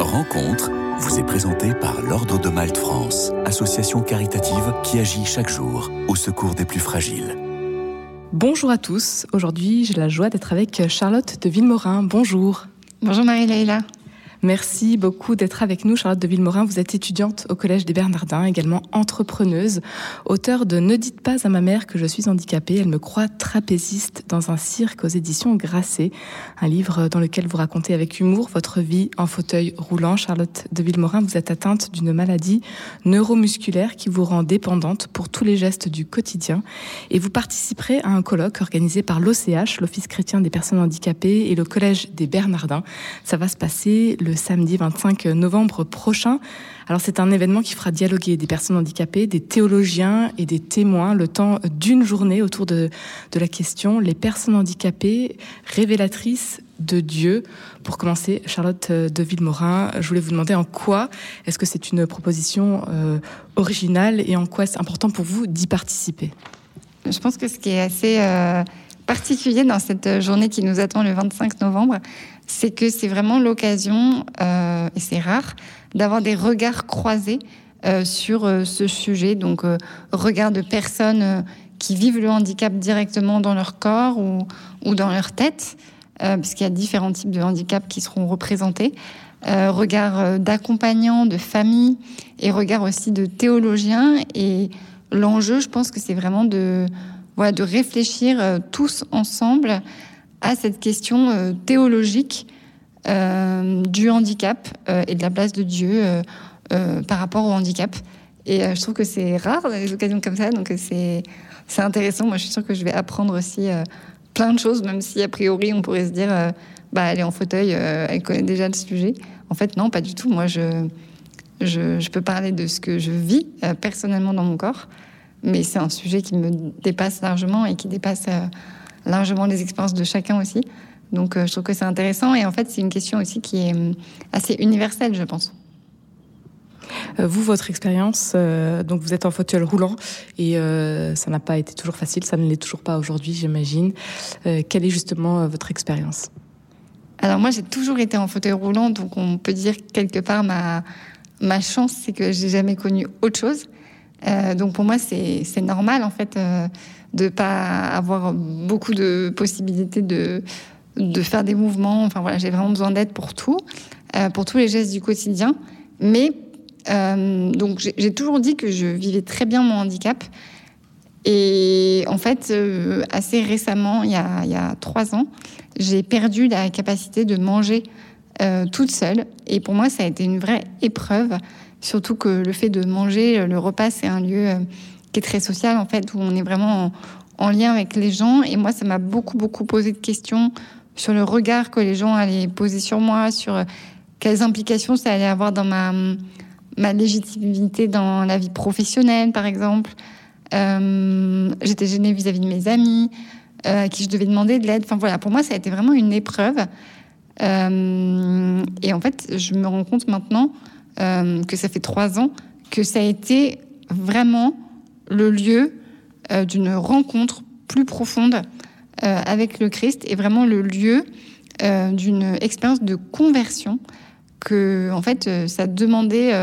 Rencontre vous est présentée par l'Ordre de Malte France, association caritative qui agit chaque jour au secours des plus fragiles. Bonjour à tous. Aujourd'hui, j'ai la joie d'être avec Charlotte de Villemorin. Bonjour. Bonjour Marie-Leila. Merci beaucoup d'être avec nous, Charlotte de Villemorin. Vous êtes étudiante au Collège des Bernardins, également entrepreneuse, auteur de Ne dites pas à ma mère que je suis handicapée, elle me croit trapéziste dans un cirque aux éditions Grasset, un livre dans lequel vous racontez avec humour votre vie en fauteuil roulant. Charlotte de Villemorin, vous êtes atteinte d'une maladie neuromusculaire qui vous rend dépendante pour tous les gestes du quotidien et vous participerez à un colloque organisé par l'OCH, l'Office chrétien des personnes handicapées et le Collège des Bernardins. Ça va se passer le samedi 25 novembre prochain. Alors c'est un événement qui fera dialoguer des personnes handicapées, des théologiens et des témoins le temps d'une journée autour de, la question les personnes handicapées révélatrices de Dieu. Pour commencer, Charlotte de Villemorin, je voulais vous demander en quoi est-ce que c'est une proposition euh, originale et en quoi c'est important pour vous d'y participer? Je pense que ce qui est assez euh, particulier dans cette journée qui nous attend le 25 novembre, c'est que c'est vraiment l'occasion, euh, et c'est rare, d'avoir des regards croisés euh, sur euh, ce sujet. Donc, euh, regard de personnes euh, qui vivent le handicap directement dans leur corps ou, ou dans leur tête, euh, puisqu'il y a différents types de handicaps qui seront représentés. Euh, regard euh, d'accompagnants, de familles, et regard aussi de théologiens. Et l'enjeu, je pense que c'est vraiment de, voilà, de réfléchir euh, tous ensemble à cette question euh, théologique euh, du handicap et de la place de Dieu par rapport au handicap. Et je trouve que c'est rare des occasions comme ça, donc c'est intéressant. Moi, je suis sûre que je vais apprendre aussi plein de choses, même si a priori on pourrait se dire, bah elle est en fauteuil, elle connaît déjà le sujet. En fait, non, pas du tout. Moi, je je, peux parler de ce que je vis personnellement dans mon corps, mais c'est un sujet qui me dépasse largement et qui dépasse euh, largement les expériences de chacun aussi. Donc, euh, je trouve que c'est intéressant. Et en fait, c'est une question aussi qui est euh, assez universelle, je pense. Vous, votre expérience, euh, donc vous êtes en fauteuil roulant et euh, ça n'a pas été toujours facile, ça ne l'est toujours pas aujourd'hui, j'imagine. Euh, quelle est justement votre expérience? Alors moi, j'ai toujours été en fauteuil roulant, donc on peut dire quelque part ma, ma chance, c'est que j'ai jamais connu autre chose. Euh, donc pour moi, c'est normal en fait euh, de pas avoir beaucoup de possibilités de de faire des mouvements. Enfin voilà, j'ai vraiment besoin d'aide pour tout, euh, pour tous les gestes du quotidien. Mais euh, donc j'ai toujours dit que je vivais très bien mon handicap. Et en fait, assez récemment, il y, a, il y a trois ans, j'ai perdu la capacité de manger toute seule. Et pour moi, ça a été une vraie épreuve. Surtout que le fait de manger, euh, le repas, c'est un lieu euh, qui est très social, en fait, où on est vraiment en, en lien avec les gens. Et moi, ça m'a beaucoup, beaucoup posé de questions sur le regard que les gens allaient poser sur moi, sur euh, quelles implications ça allait avoir dans ma, ma légitimité dans la vie professionnelle, par exemple. J'étais gênée vis-à-vis de mes amis, à qui je devais demander de l'aide. Enfin voilà, pour moi, ça a été vraiment une épreuve. Et en fait, je me rends compte maintenant euh, que ça fait trois ans que ça a été vraiment le lieu euh, d'une rencontre plus profonde euh, avec le Christ et vraiment le lieu d'une expérience de conversion que en fait ça demandait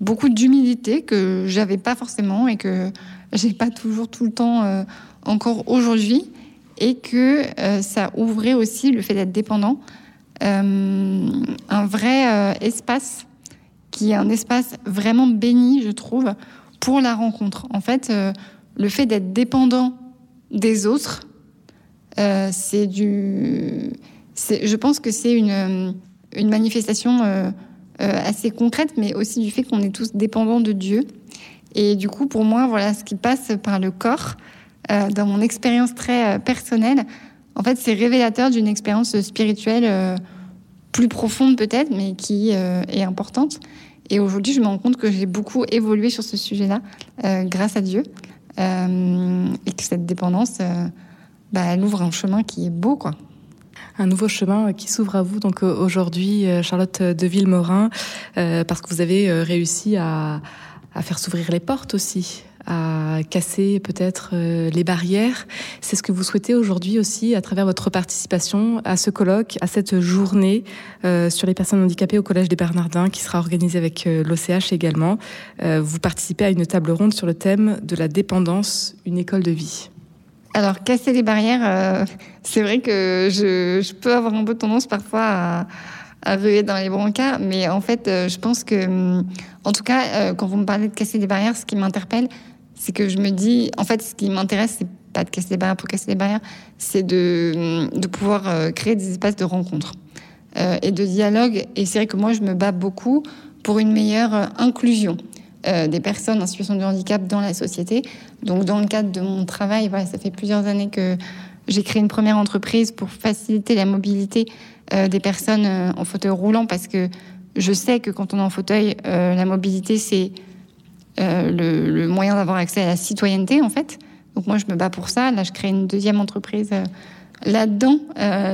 beaucoup d'humilité que j'avais pas forcément et que j'ai pas toujours tout le temps encore aujourd'hui et que ça ouvrait aussi le fait d'être dépendant un vrai espace qui est un espace vraiment béni je trouve pour la rencontre en fait euh, le fait d'être dépendant des autres euh, c'est du je pense que c'est une une manifestation euh, euh, assez concrète, mais aussi du fait qu'on est tous dépendants de Dieu. Et du coup, pour moi, voilà, ce qui passe par le corps, euh, dans mon expérience très euh, personnelle, en fait, c'est révélateur d'une expérience spirituelle euh, plus profonde peut-être, mais qui euh, est importante. Et aujourd'hui, je me rends compte que j'ai beaucoup évolué sur ce sujet-là, euh, grâce à Dieu, euh, et que cette dépendance, euh, bah, elle ouvre un chemin qui est beau, quoi. Un nouveau chemin qui s'ouvre à vous donc aujourd'hui, Charlotte de Villemorin, parce que vous avez réussi à faire s'ouvrir les portes aussi à casser peut-être les barrières. C'est ce que vous souhaitez aujourd'hui aussi à travers votre participation à ce colloque, à cette journée sur les personnes handicapées au Collège des Bernardins qui sera organisée avec l'OCH également. vous participez à une table ronde sur le thème de la dépendance, une école de vie. Alors, casser les barrières, euh, c'est vrai que je, peux avoir un peu tendance parfois à, à ruer dans les brancards, mais en fait, euh, je pense que, hum, en tout cas, euh, quand vous me parlez de casser les barrières, ce qui m'interpelle, c'est que je me dis, en fait, ce qui m'intéresse, c'est pas de casser les barrières pour casser les barrières, c'est de, de pouvoir créer des espaces de rencontre et de dialogue. Et c'est vrai que moi, je me bats beaucoup pour une meilleure inclusion. Euh, des personnes en situation de handicap dans la société. Donc, dans le cadre de mon travail, ça fait plusieurs années que j'ai créé une première entreprise pour faciliter la mobilité euh, des personnes euh, en fauteuil roulant parce que je sais que quand on est en fauteuil, la mobilité, c'est le, le, moyen d'avoir accès à la citoyenneté, en fait. Donc, moi, je me bats pour ça. Là, je crée une deuxième entreprise là-dedans.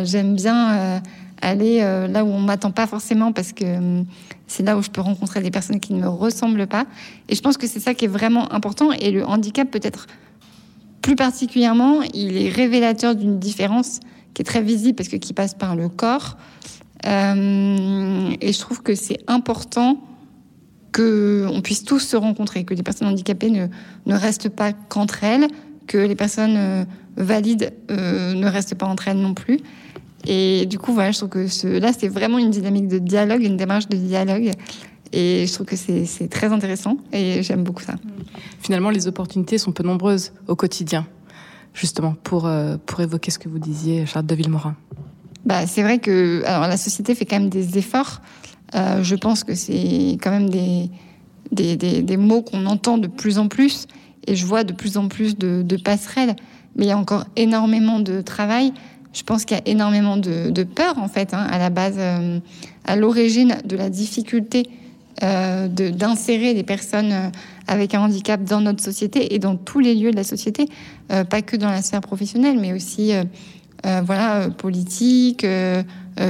J'aime bien aller euh, là où on m'attend pas forcément parce que c'est là où je peux rencontrer des personnes qui ne me ressemblent pas. Et je pense que c'est ça qui est vraiment important. Et le handicap peut-être plus particulièrement, il est révélateur d'une différence qui est très visible parce que qui passe par le corps. Euh, et je trouve que c'est important qu'on puisse tous se rencontrer, que les personnes handicapées ne, ne restent pas qu'entre elles, que les personnes euh, valides ne restent pas entre elles non plus. Et du coup, voilà, je trouve que ce, là, c'est vraiment une dynamique de dialogue, une démarche de dialogue. Et je trouve que c'est très intéressant et j'aime beaucoup ça. Finalement, les opportunités sont peu nombreuses au quotidien, justement, pour, euh, pour évoquer ce que vous disiez, Charles de Villemorin. Bah, c'est vrai que alors, la société fait quand même des efforts. Euh, je pense que c'est quand même des, des, des, mots qu'on entend de plus en plus et je vois de plus en plus de, de passerelles. Mais il y a encore énormément de travail je pense qu'il y a énormément de, peur, en fait, hein, à la base, euh, à l'origine de la difficulté euh, d'insérer des personnes euh, avec un handicap dans notre société et dans tous les lieux de la société, pas que dans la sphère professionnelle, mais aussi voilà, politique,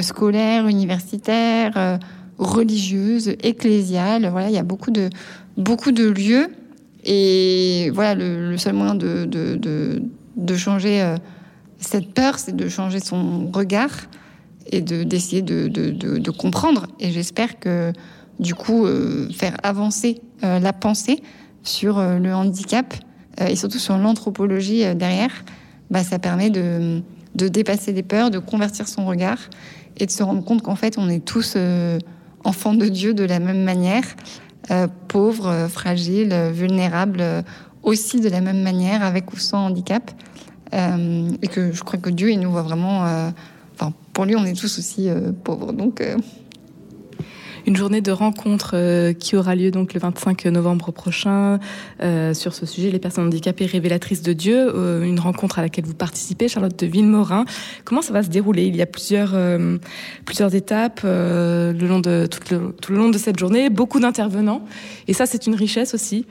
scolaire, universitaire, religieuse, ecclésiale. Voilà, il y a beaucoup de, beaucoup de lieux. Et voilà, le, seul moyen de, de, de changer cette peur, c'est de changer son regard et d'essayer de, de, comprendre. Et j'espère que, du coup, euh, faire avancer euh, la pensée sur euh, le handicap et surtout sur l'anthropologie derrière, bah, ça permet de, dépasser les peurs, de convertir son regard et de se rendre compte qu'en fait, on est tous enfants de Dieu de la même manière, pauvres, fragiles, vulnérables, aussi de la même manière, avec ou sans handicap. Euh, et que je crois que Dieu, il nous voit vraiment. Euh, enfin, pour lui, on est tous aussi euh, pauvres. Donc une journée de rencontre qui aura lieu donc le 25 novembre prochain sur ce sujet, les personnes handicapées révélatrices de Dieu, une rencontre à laquelle vous participez, Charlotte de Villemorin. Comment ça va se dérouler? Il y a plusieurs plusieurs étapes le tout le, long de cette journée, beaucoup d'intervenants, et ça c'est une richesse aussi.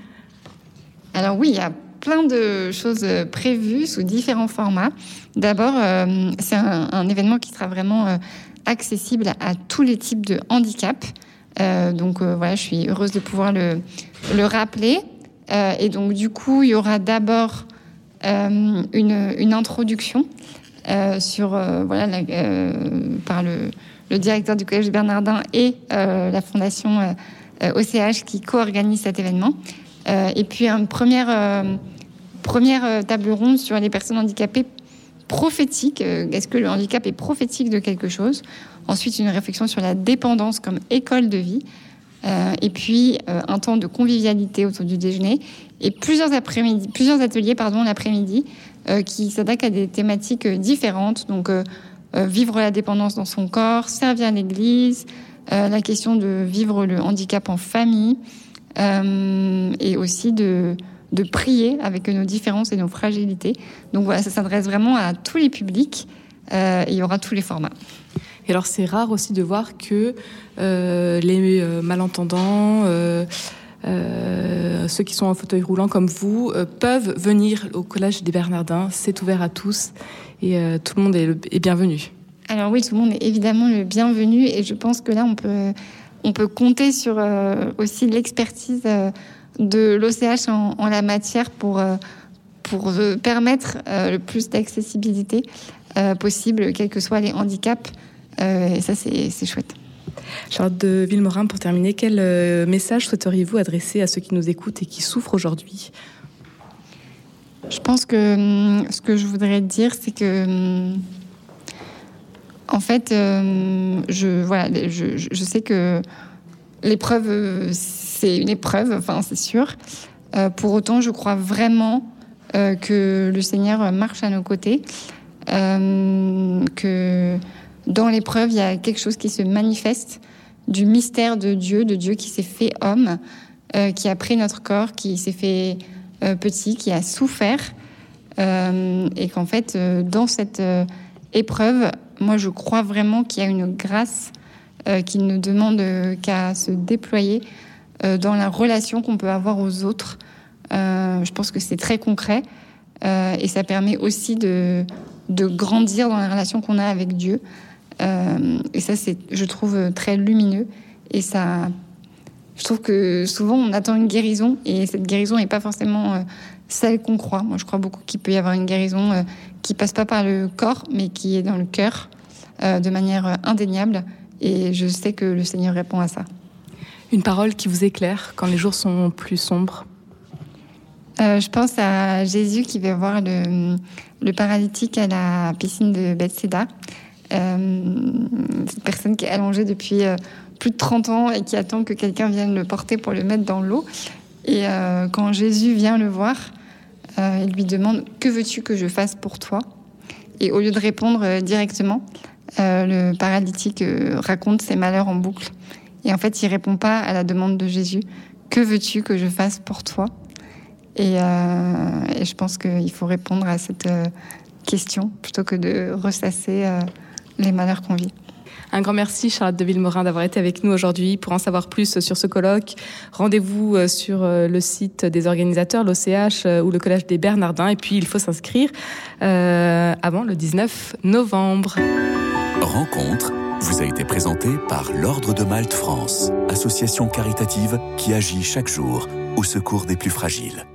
Alors oui, il y a plein de choses prévues sous différents formats. D'abord, euh, c'est un, événement qui sera vraiment euh, accessible à, tous les types de handicap. Euh, donc voilà, je suis heureuse de pouvoir le, le rappeler. et donc du coup, il y aura d'abord une, une, introduction sur voilà par le, le, directeur du collège Bernardin et la fondation OCH qui co-organise cet événement. et puis une première Première euh, table ronde sur les personnes handicapées prophétiques. Euh, est-ce que le handicap est prophétique de quelque chose Ensuite, une réflexion sur la dépendance comme école de vie. Euh, et puis un temps de convivialité autour du déjeuner et plusieurs après-midi, plusieurs ateliers l'après-midi qui s'attaquent à des thématiques différentes. Donc vivre la dépendance dans son corps, servir l'Église, la question de vivre le handicap en famille et aussi de de prier avec nos différences et nos fragilités. Donc voilà, ça s'adresse vraiment à tous les publics euh, et il y aura tous les formats. Et alors c'est rare aussi de voir que euh, les euh, malentendants, ceux qui sont en fauteuil roulant comme vous, peuvent venir au Collège des Bernardins. C'est ouvert à tous et tout le monde est, est, bienvenu. Alors oui, tout le monde est évidemment le bienvenu et je pense que là on peut, on peut compter sur aussi l'expertise de l'OCH en, la matière pour, pour permettre le plus d'accessibilité possible, quels que soient les handicaps. et ça, c'est chouette. Charlotte de Villemorin, pour terminer, quel message souhaiteriez-vous adresser à ceux qui nous écoutent et qui souffrent aujourd'hui? Je pense que hum, ce que je voudrais dire, c'est que hum, en fait, euh, je, voilà, je, je, sais que l'épreuve, c'est une épreuve, enfin, c'est sûr. Euh, pour autant, je crois vraiment euh, que le Seigneur marche à nos côtés, que dans l'épreuve, il y a quelque chose qui se manifeste du mystère de Dieu, de Dieu qui s'est fait homme, qui a pris notre corps, qui s'est fait petit, qui a souffert, et qu'en fait, dans cette épreuve, moi, je crois vraiment qu'il y a une grâce euh, qui ne demande qu'à se déployer euh, dans la relation qu'on peut avoir aux autres. Euh, je pense que c'est très concret et ça permet aussi de, de grandir dans la relation qu'on a avec Dieu. et ça, c'est, je trouve, très lumineux. Et ça, je trouve que souvent on attend une guérison et cette guérison n'est pas forcément celle qu'on croit. Moi, je crois beaucoup qu'il peut y avoir une guérison qui passe pas par le corps, mais qui est dans le cœur euh, de manière indéniable. Et je sais que le Seigneur répond à ça. Une parole qui vous éclaire quand les jours sont plus sombres euh, Je pense à Jésus qui va voir le, paralytique à la piscine de Bethsaida. Euh, cette personne qui est allongée depuis plus de 30 ans et qui attend que quelqu'un vienne le porter pour le mettre dans l'eau. Et quand Jésus vient le voir, il lui demande Que veux-tu que je fasse pour toi? Et au lieu de répondre directement, euh, le paralytique euh, raconte ses malheurs en boucle. Et en fait, il répond pas à la demande de Jésus. Que veux-tu que je fasse pour toi? Et, euh, et, je pense qu'il faut répondre à cette question plutôt que de ressasser les malheurs qu'on vit. Un grand merci Charlotte de Villemorin d'avoir été avec nous aujourd'hui. Pour en savoir plus sur ce colloque, rendez-vous sur le site des organisateurs, l'OCH ou le Collège des Bernardins. Et puis il faut s'inscrire avant le 19 novembre. Rencontre vous a été présentée par l'Ordre de Malte France, association caritative qui agit chaque jour au secours des plus fragiles.